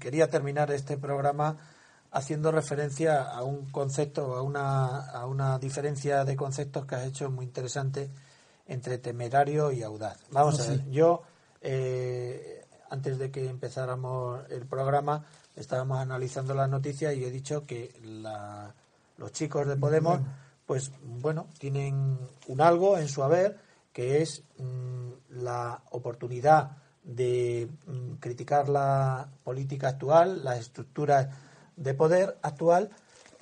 Quería terminar este programa haciendo referencia a un concepto, a una, a una diferencia de conceptos que has hecho muy interesante entre temerario y audaz. Vamos Ah, a ver, yo eh, antes de que empezáramos el programa estábamos analizando las noticias y he dicho que la- los chicos de Podemos, pues bueno, tienen un algo en su haber que es mm, la oportunidad de mm, criticar la política actual, las estructuras de poder actual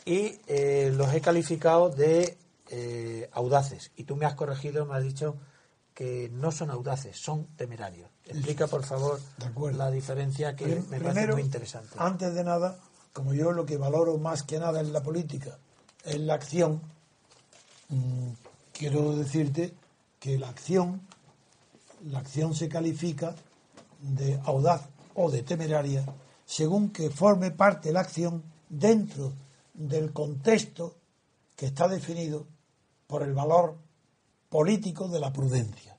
y eh, los he calificado de eh, audaces. Y tú me has corregido, me has dicho que no son audaces, son temerarios. Explica, por favor, la diferencia que Prim- me parece muy interesante. Antes de nada, como yo lo que valoro más que nada en la política es la acción, mm, quiero decirte que la acción, la acción se califica de audaz o de temeraria según que forme parte la acción dentro del contexto que está definido por el valor político de la prudencia.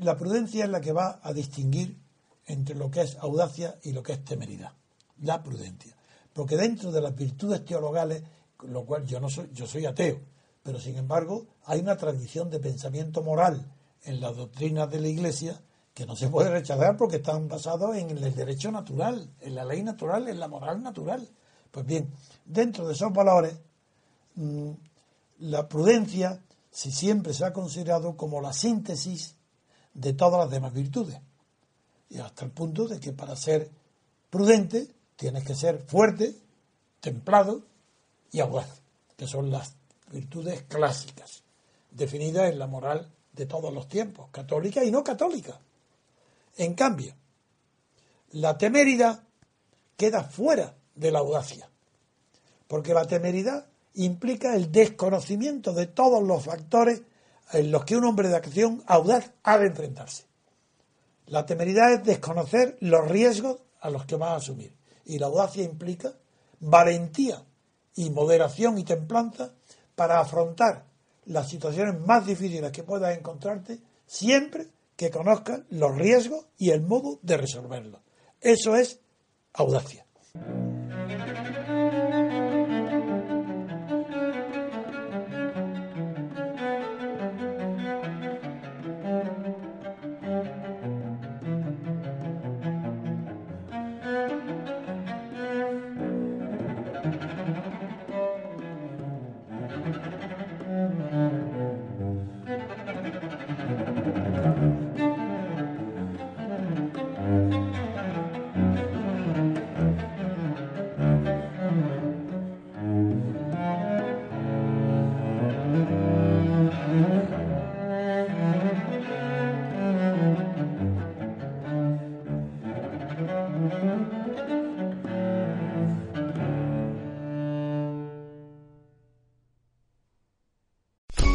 La prudencia es la que va a distinguir entre lo que es audacia y lo que es temeridad. La prudencia. Porque dentro de las virtudes teologales, lo cual yo no soy, yo soy ateo, pero sin embargo hay una tradición de pensamiento moral en las doctrinas de la Iglesia que no se puede rechazar porque están basados en el derecho natural, en la ley natural, en la moral natural. Pues bien, dentro de esos valores, mm, la prudencia si siempre se ha considerado como la síntesis de todas las demás virtudes. Y hasta el punto de que para ser prudente tienes que ser fuerte, templado y audaz, que son las virtudes clásicas, definidas en la moral de todos los tiempos, católica y no católica. En cambio, la temeridad queda fuera de la audacia, porque la temeridad implica el desconocimiento de todos los factores en los que un hombre de acción audaz ha de enfrentarse. La temeridad es desconocer los riesgos a los que va a asumir. Y la audacia implica valentía y moderación y templanza para afrontar las situaciones más difíciles que puedas encontrarte siempre que conozcas los riesgos y el modo de resolverlos. Eso es audacia.